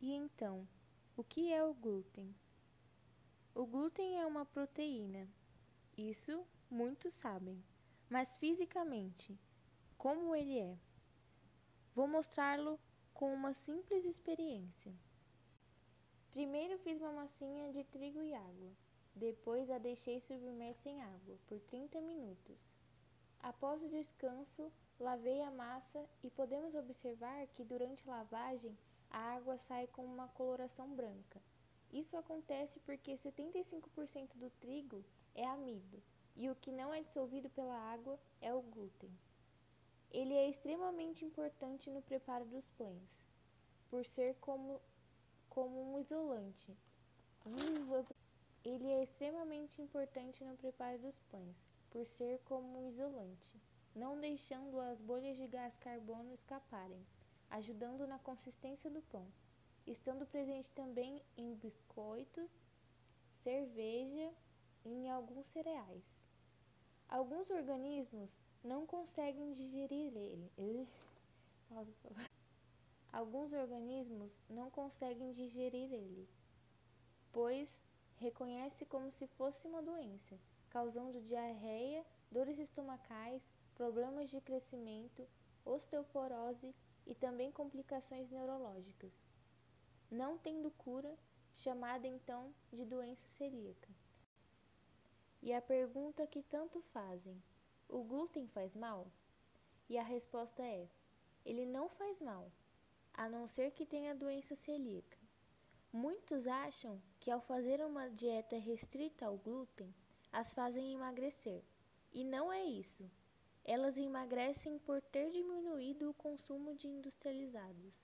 E então, o que é o glúten? O glúten é uma proteína. Isso muitos sabem. Mas fisicamente, como ele é? Vou mostrá-lo com uma simples experiência. Primeiro fiz uma massinha de trigo e água. Depois a deixei submersa em água por 30 minutos. Após o descanso, lavei a massa e podemos observar que durante a lavagem a água sai com uma coloração branca. Isso acontece porque 75% do trigo é amido e o que não é dissolvido pela água é o glúten. Ele é extremamente importante no preparo dos pães, por ser como, como um isolante. Ele é extremamente importante no preparo dos pães, por ser como um isolante, não deixando as bolhas de gás carbono escaparem, ajudando na consistência do pão, estando presente também em biscoitos, cerveja e em alguns cereais. Alguns organismos não conseguem digerir ele. Alguns organismos não conseguem digerir ele, pois reconhece como se fosse uma doença, causando diarreia, dores estomacais, problemas de crescimento, osteoporose e também complicações neurológicas. Não tendo cura, chamada então de doença celíaca. E a pergunta que tanto fazem: o glúten faz mal? E a resposta é: ele não faz mal, a não ser que tenha doença celíaca. Muitos acham que ao fazer uma dieta restrita ao glúten, as fazem emagrecer. E não é isso. Elas emagrecem por ter diminuído o consumo de industrializados.